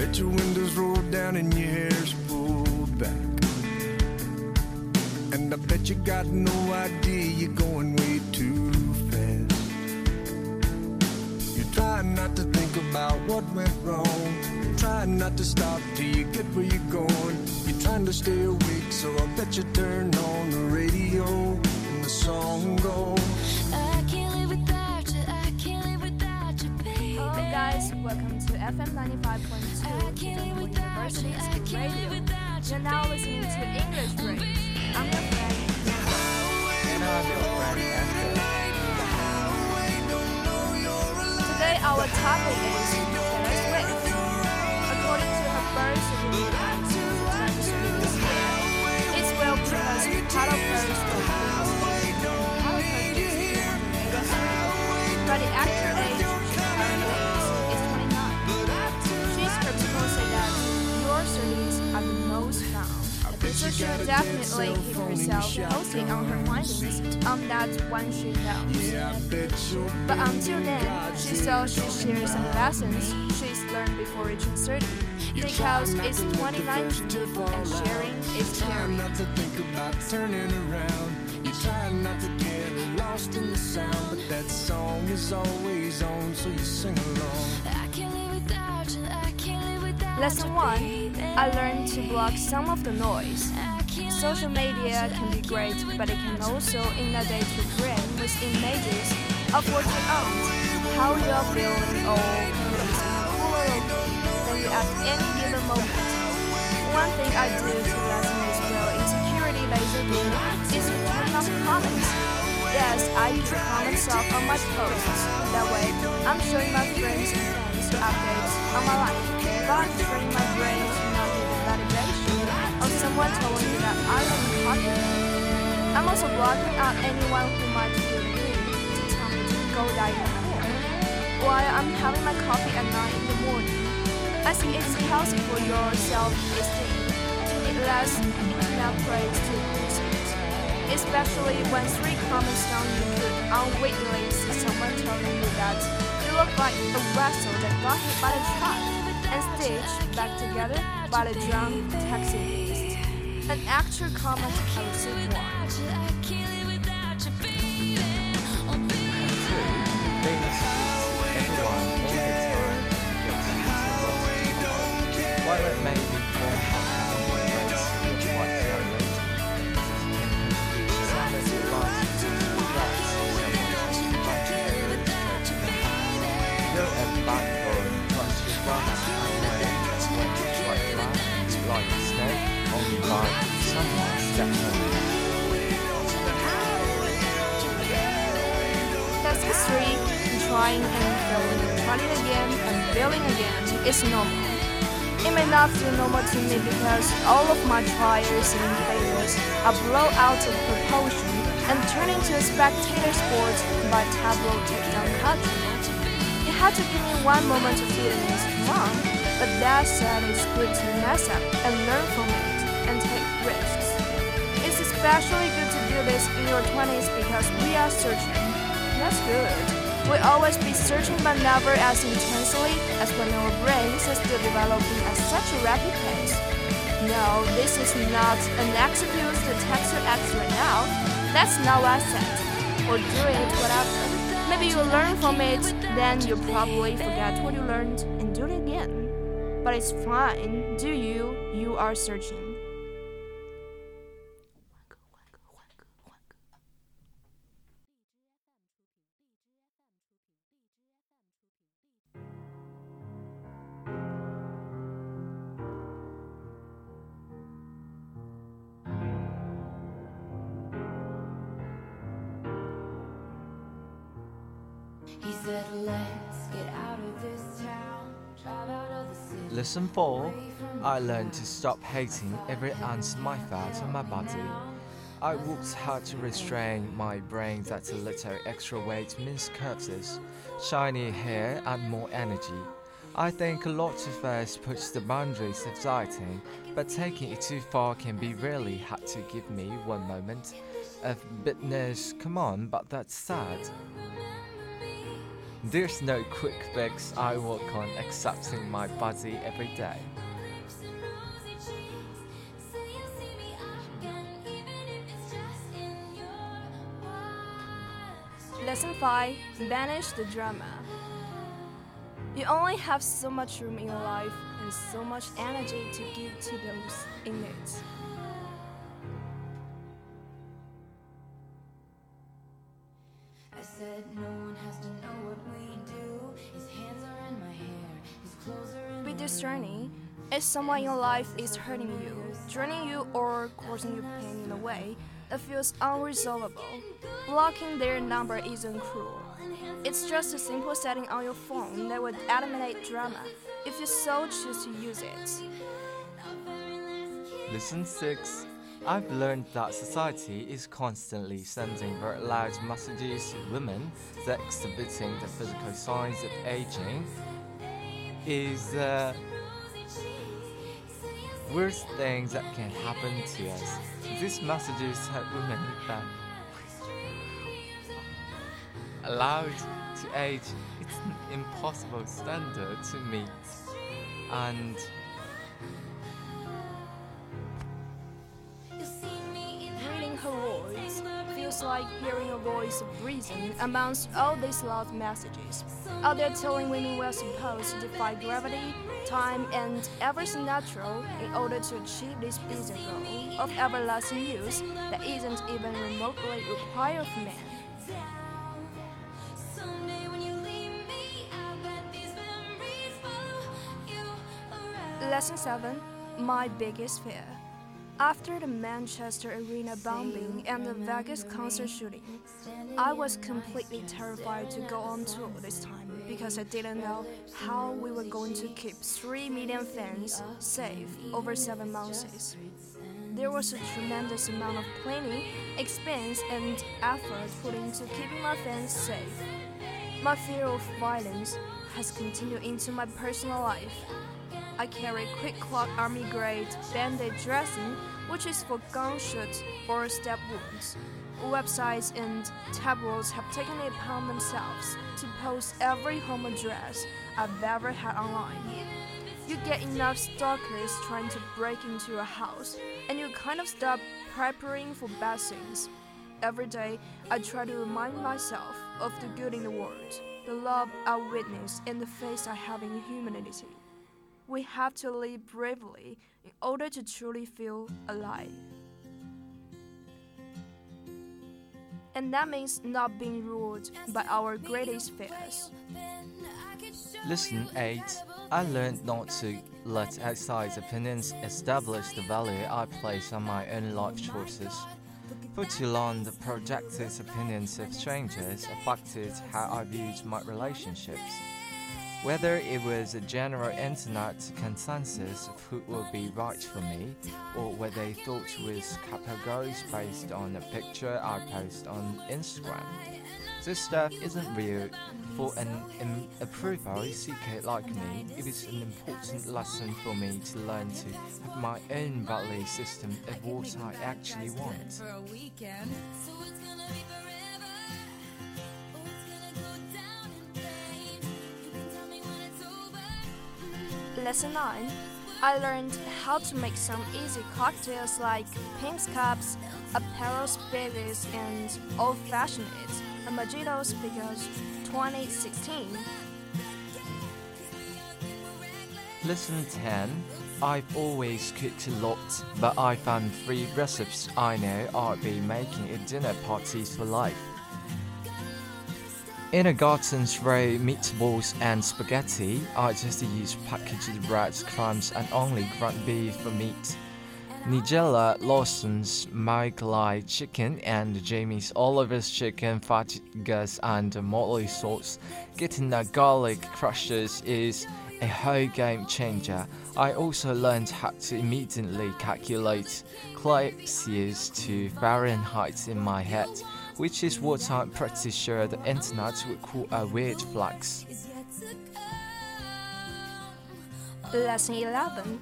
Bet your windows roll down and your hair's pulled back. And I bet you got no idea you're going way too fast. You're trying not to think about what went wrong. You're trying not to stop till you get where you're going. You're trying to stay awake, so I bet you turn on the radio and the song goes. I can't live without you. I can't live without you, baby. Hello guys, welcome to FM 95.2 I can't live without you. University I School can't Radio. you. You're now listening to English Break. I'm your friend. And I'm your friend Esther. Today our topic is she will definitely keep herself posted on her findings on um, that one she knows. Yeah, I bet your But um, until then, she saw she shares some lessons she's learned before reaching 30. Because it's 2019 and sharing is Try caring. not to think about turning around. You try not to get lost in the sound, but that song is always on, so you sing along. I can't live without you. I can't live without Lesson 1. I learned to block some of the noise. Social media can be great, but it can also inundate your brain with images of what you own, how you are feeling, or than you at any given moment. One thing I do to lessen this real insecurity lately is to turn off comments. Yes, I use comments off on my posts. That way, I'm showing my friends and fans updates on my life, I'm training my brain to not give validation or someone telling me that I am popular. I'm also blocking out anyone who might feel the need to tell me to go dye my hair while I'm having my coffee at 9 in the morning. I think it's healthy for your self-esteem to need less internet praise to criticism, especially when three comments down you could unwittingly see someone telling you that you look like a vessel that got hit by a truck and stitched back together by the drunk taxi beast. An actual comment I received once. Failing, again and failing again is normal. It may not feel normal to me because all of my trials and failures are blown out of proportion and turn into a spectator sport by tableau takedown culture. It had to give me one moment to feel this wrong, but that said, it's good to mess up and learn from it and take risks. It's especially good to do this in your 20s because we are searching. That's good. We'll always be searching but never as intensely as when our brains are still developing at such a rapid pace. No, this is not an excuse to text your ex right now. That's not what I said. Or do it, whatever. Maybe you learn from it, then you probably forget what you learned and do it again. But it's fine. Do you? You are searching. Lesson 4 I learned to stop hating every ounce of my fat on my body. I worked hard to restrain my brain that a little extra weight means curves, shiny hair, and more energy. I think a lot of us push the boundaries of dieting, but taking it too far can be really hard to give me one moment of bitterness. Come on, but that's sad. There's no quick fix. I work on accepting my body every day. Lesson 5 Banish the drama. You only have so much room in your life and so much energy to give to those in it. Someone in your life is hurting you, draining you, or causing you pain in a way that feels unresolvable, blocking their number isn't cruel. It's just a simple setting on your phone that would eliminate drama if you so choose to use it. Lesson 6 I've learned that society is constantly sending very loud messages to women that exhibiting the physical signs of aging is the worst thing that can happen to us. These messages tell women that allowed to age it's an impossible standard to meet and Reading her words feels like hearing a voice of reason amongst all these loud messages. Out there telling women we're supposed to defy gravity, time, and everything natural in order to achieve this busy goal of everlasting youth that isn't even remotely required of around. Lesson 7 My biggest fear. After the Manchester Arena bombing and the Vegas concert shooting, I was completely terrified to go on tour this time because I didn't know how we were going to keep 3 million fans safe over 7 months. There was a tremendous amount of planning, expense, and effort put into keeping my fans safe. My fear of violence has continued into my personal life. I carry QuikClot army grade bandage dressing, which is for gunshot or stab wounds. Websites and tabloids have taken it upon themselves to post every home address I've ever had online. You get enough stalkers trying to break into your house, and you kind of stop preparing for bad things. Every day, I try to remind myself of the good in the world, the love I witness, and the faith I have in humanity. We have to live bravely in order to truly feel alive. And that means not being ruled by our greatest fears. Lesson 8 I learned not to let outside opinions establish the value I place on my own life choices. For too long, the projected opinions of strangers affected how I viewed my relationships. Whether it was a general internet consensus of who would be right for me, or what they thought was goals based on a picture I post on Instagram. This stuff isn't real. For an im- approval seeker like me, it is an important lesson for me to learn to have my own value system of what I actually want. Lesson 9 I learned how to make some easy cocktails like Pimm's Cups, Aperol Spritzes, and Old Fashioned and Mojitos because 2016 Lesson 10 I've always cooked a lot, but I found three recipes I know I'll be making at dinner parties for life. Ina Garten's row meatballs and spaghetti, I just use packaged bread crumbs and only ground beef for meat. Nigella Lawson's Mike chicken and Jamie's Oliver's chicken fajitas and motley sauce. Getting the garlic crushes is a whole game changer. I also learned how to immediately calculate Celsius to Fahrenheit in my head, which is what I'm pretty sure the internet would call a weird flex. Is yet to come. Lesson 11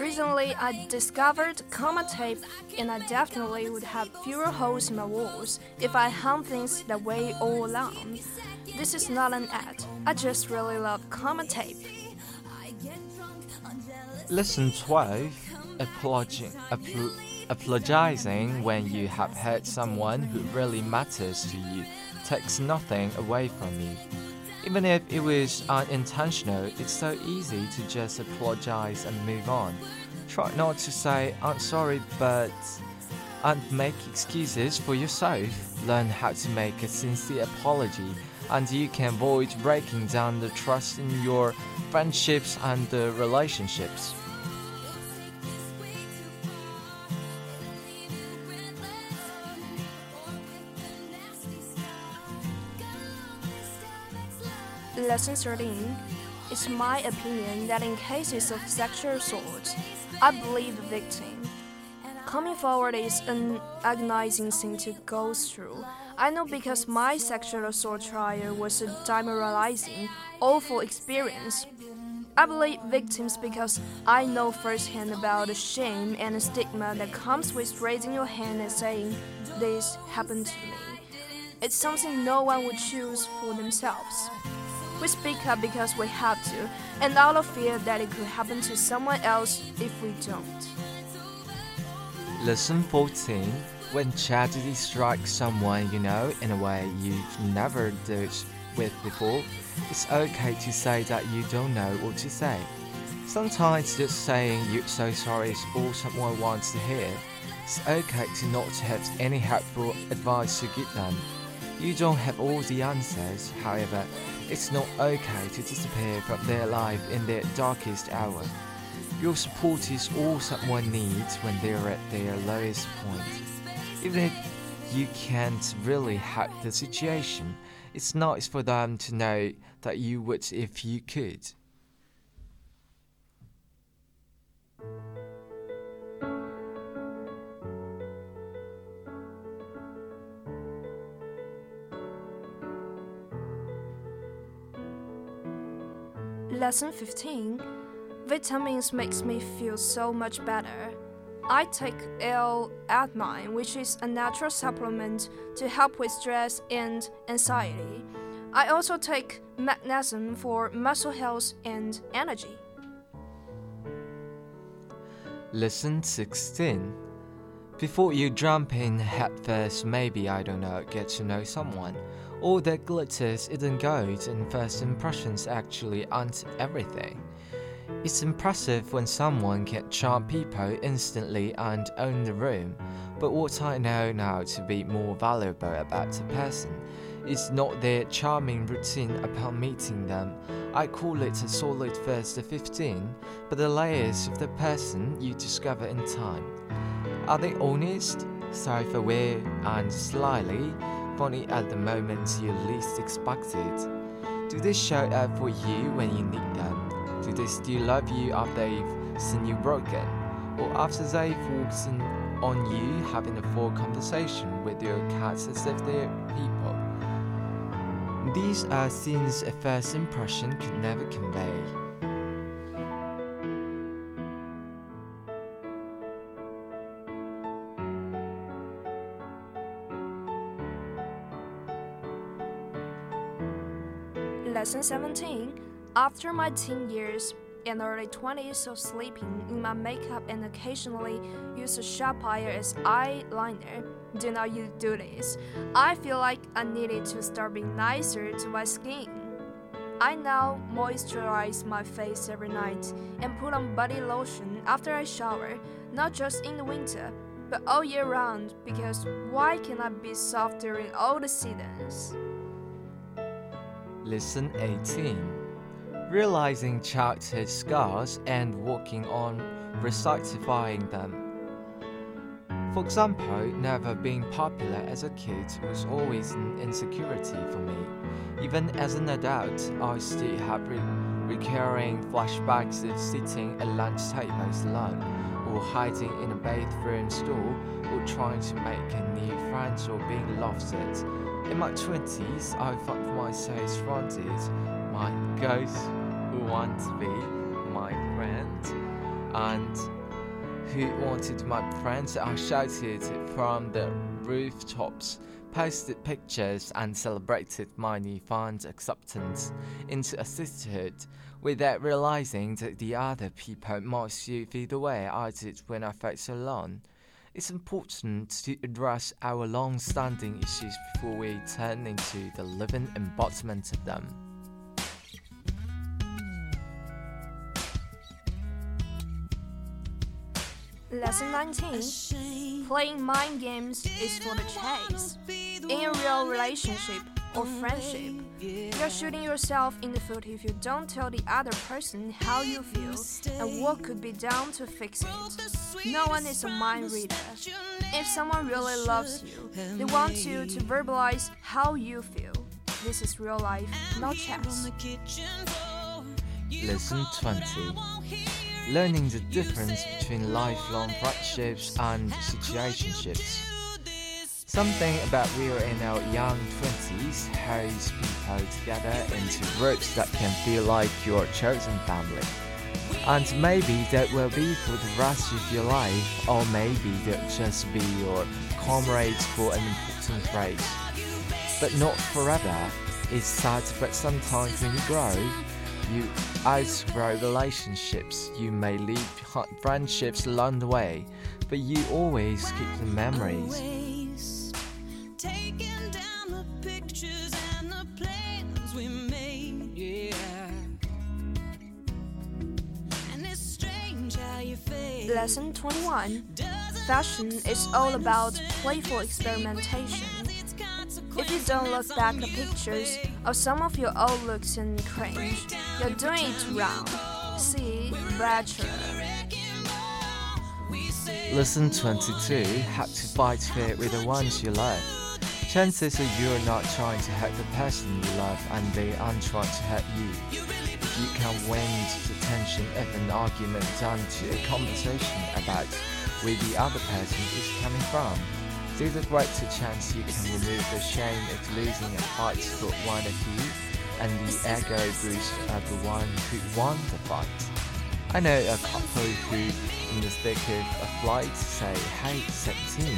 Recently, I discovered Command tape, and I definitely would have fewer holes in my walls if I hung things that way all along. This is not an ad. I just really love Command tape. Lesson 12 Apologizing, apol- apologizing when you have hurt someone who really matters to you takes nothing away from you. Even if it was unintentional, it's so easy to just apologize and move on. Try not to say, I'm sorry, but. and make excuses for yourself. Learn how to make a sincere apology, and you can avoid breaking down the trust in your friendships and uh, relationships. Lesson 13 It's my opinion that in cases of sexual assault, I believe the victim. Coming forward is an agonizing thing to go through. I know because my sexual assault trial was a demoralizing, awful experience. I believe victims because I know firsthand about the shame and the stigma that comes with raising your hand and saying, This happened to me. It's something no one would choose for themselves. We speak up because we have to, and out of fear that it could happen to someone else if we don't. Lesson 14 When tragedy strikes someone you know in a way you've never dealt with before, it's okay to say that you don't know what to say. Sometimes just saying you're so sorry is all someone wants to hear. It's okay to not have any helpful advice to give them. You don't have all the answers, however, it's not okay to disappear from their life in their darkest hour. Your support is all someone needs when they're at their lowest point. Even if you can't really help the situation, it's nice for them to know that you would if you could. Lesson 15 Vitamins makes me feel so much better. I take L-theanine, which is a natural supplement to help with stress and anxiety. I also take magnesium for muscle health and energy. Lesson 16 Before you jump in headfirst, maybe, I don't know, get to know someone. All that glitters isn't gold, and first impressions actually aren't everything. It's impressive when someone can charm people instantly and own the room, but what I know now to be more valuable about a person is not their charming routine upon meeting them. I call it a solid first 15, but the layers of the person you discover in time. Are they honest, self aware, and slyly funny at the moments you least expect it? Do they show up for you when you need them? Do they still love you after they've seen you broken? Or after they've walked in on you having a full conversation with your cats as if they're people? These are things a first impression could never convey. Lesson 17 After my teen years and early 20s of sleeping in my makeup and occasionally use a Sharpie as eyeliner, do not you do this? I feel like I needed to start being nicer to my skin. I now moisturize my face every night and put on body lotion after I shower, not just in the winter, but all year round because why can I be soft during all the seasons? Lesson 18 Realizing childhood scars and working on rectifying them. For example, never being popular as a kid was always an insecurity for me. Even as an adult, I still have re- recurring flashbacks of sitting at lunch tables alone, or hiding in a bathroom stall, or trying to make a new friend or being laughed at. In my 20s, I found myself surrounded My ghosts who want to be my friend. And who wanted my friends? I shouted from the rooftops, posted pictures, and celebrated my newfound acceptance into a sisterhood without realizing that the other people might feel the way I did when I felt so alone. It's important to address our long standing issues before we turn into the living embodiment of them. Lesson 19 Playing mind games is for the chase. In a real relationship or friendship, you're shooting yourself in the foot if you don't tell the other person how you feel and what could be done to fix it. No one is a mind reader. If someone really loves you, they want you to verbalize how you feel. This is real life, not chess. Lesson 20 Learning the difference between lifelong friendships and situationships. Something about we are in our young 20s holds people together into groups that can feel like your chosen family. And maybe that will be for the rest of your life, or maybe they'll just be your comrades for an important race. But not forever. It's sad, but sometimes when you grow, you outgrow relationships. You may leave friendships along the way, but you always keep the memories. Lesson 21 Fashion is all about playful experimentation. If you don't look back at pictures of some of your old looks and cringe, you're doing it wrong. See Bachelor. Lesson 22 How to fight fear with the ones you love. Chances are you're not trying to hurt the person you love and they aren't trying to hurt you. If you can win the tension of an argument to a conversation about where the other person is coming from, there's a greater chance you can remove the shame of losing a fight for one of you and the ego boost of the one who won the fight. I know a couple who, in the thick of a flight, say, hey, 17,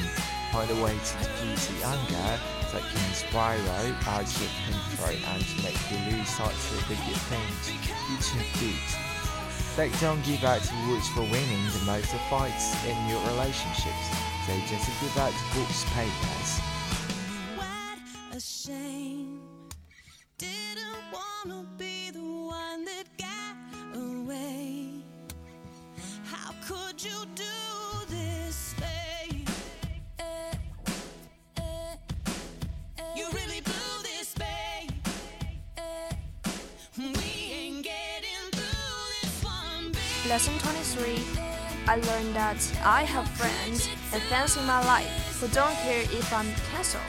find a way to diffuse the anger that can spiral out of control and make you lose sight of the good things you should do. They don't give out awards for winning the most fights in your relationships. They just give out books papers. I have friends and fans in my life who don't care if I'm cancelled.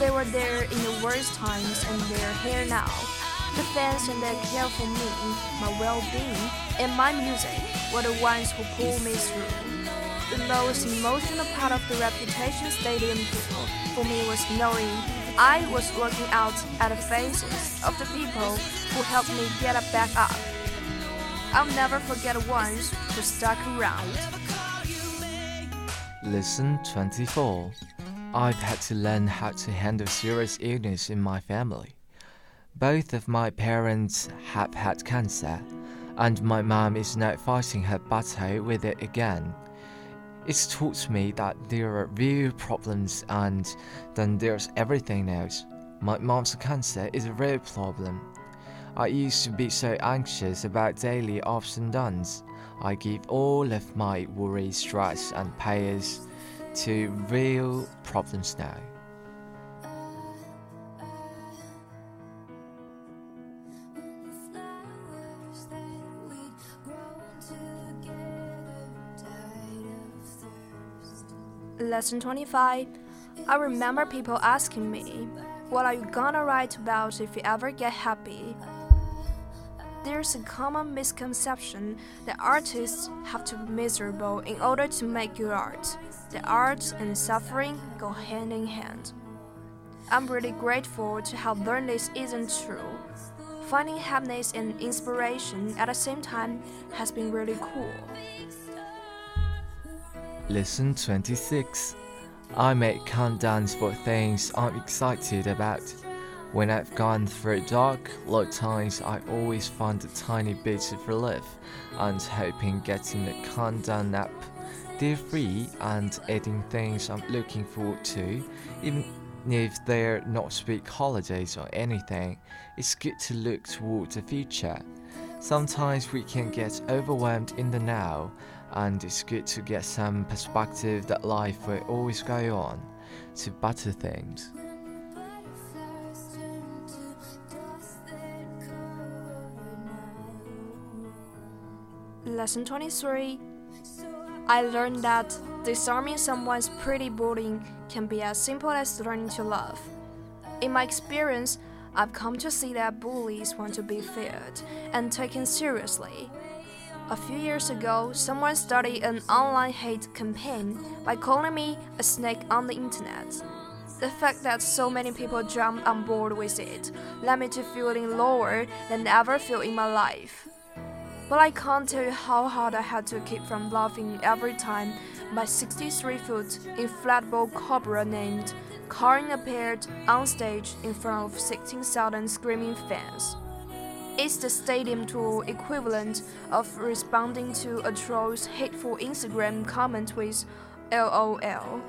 They were there in the worst times and they're here now. The fans and their care for me, my well-being, and my music were the ones who pulled me through. The most emotional part of the Reputation Stadium tour for me was knowing I was looking out at the faces of the people who helped me get up back up. I'll never forget the ones who stuck around. Lesson 24 I've had to learn how to handle serious illness in my family. Both of my parents have had cancer, and my mom is now fighting her battle with it again. It's taught me that there are real problems and then there's everything else. My mom's cancer is a real problem. I used to be so anxious about daily ups and downs. I give all of my worries, stress, and pains to real problems now. Lesson 25 I remember people asking me, What are you gonna write about if you ever get happy? There's a common misconception that artists have to be miserable in order to make good art. The art and suffering go hand in hand. I'm really grateful to have learned this isn't true. Finding happiness and inspiration at the same time has been really cool. Lesson 26 I make countdowns for things I'm excited about. When I've gone through dark, low times, I always find a tiny bit of relief and hoping getting a countdown app. They're free and adding things I'm looking forward to, even if they're not big holidays or anything. It's good to look toward the future. Sometimes we can get overwhelmed in the now, and it's good to get some perspective that life will always go on to better things. Lesson 23 I learned that disarming someone's pretty bullying can be as simple as learning to love. In my experience, I've come to see that bullies want to be feared and taken seriously. A few years ago, someone started an online hate campaign by calling me a snake on the internet. The fact that so many people jumped on board with it led me to feeling lower than I ever felt in my life. But I can't tell you how hard I had to keep from laughing every time my 63 foot inflatable cobra named Karyn appeared on stage in front of 16,000 screaming fans. It's the stadium tour equivalent of responding to a troll's hateful Instagram comment with LOL.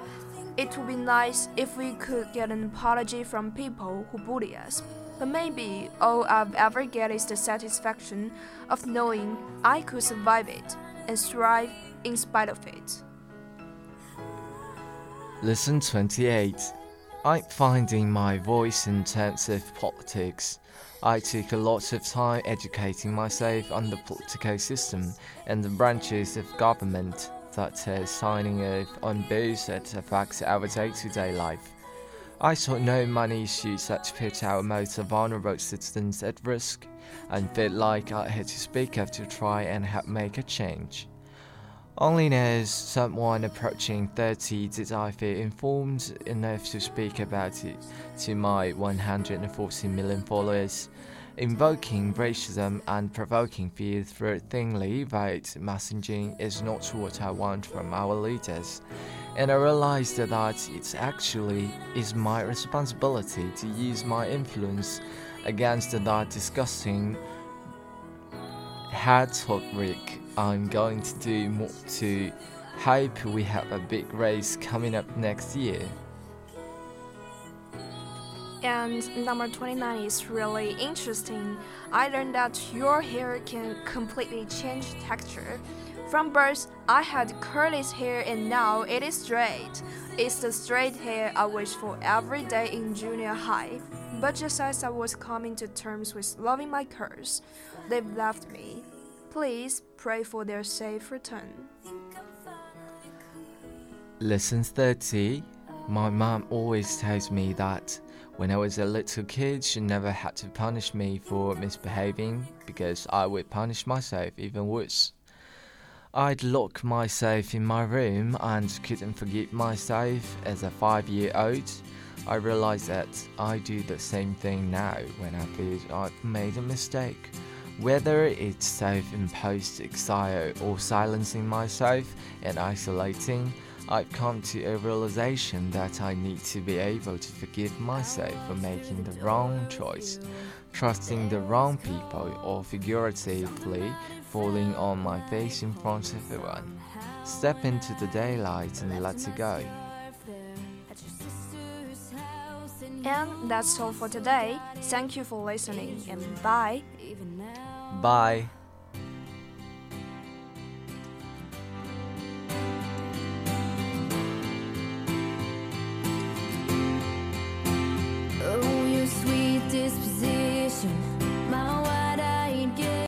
It would be nice if we could get an apology from people who bully us. But maybe all I've ever get is the satisfaction of knowing I could survive it and thrive in spite of it. Lesson 28 I'm finding my voice in terms of politics. I took a lot of time educating myself on the political system and the branches of government that is signing off on bills that affect our day-to-day life. I saw no money issues that put our most vulnerable citizens at risk and felt like I had to speak up to try and help make a change. Only as someone approaching 30 did I feel informed enough to speak about it to my 140 million followers. Invoking racism and provoking fear through thinly veiled messaging is not what I want from our leaders. And I realized that it actually is my responsibility to use my influence against that disgusting hate rhetoric. I'm going to do more to hope we have a big race coming up next year. And number 29 is really interesting. I learned that your hair can completely change texture. From birth, I had curly hair and now it is straight. It's the straight hair I wish for every day in junior high. But just as I was coming to terms with loving my curls, they've left me. Please pray for their safe return. Lesson 30 My mom always tells me that when I was a little kid, she never had to punish me for misbehaving because I would punish myself even worse. I'd lock myself in my room and couldn't forgive myself as a five year old. I realized that I do the same thing now when I feel I've made a mistake. Whether it's self imposed exile or silencing myself and isolating, I've come to a realization that I need to be able to forgive myself for making the wrong choice, trusting the wrong people, or figuratively falling on my face in front of everyone. Step into the daylight and let it go. And that's all for today. Thank you for listening and bye. Bye. this position.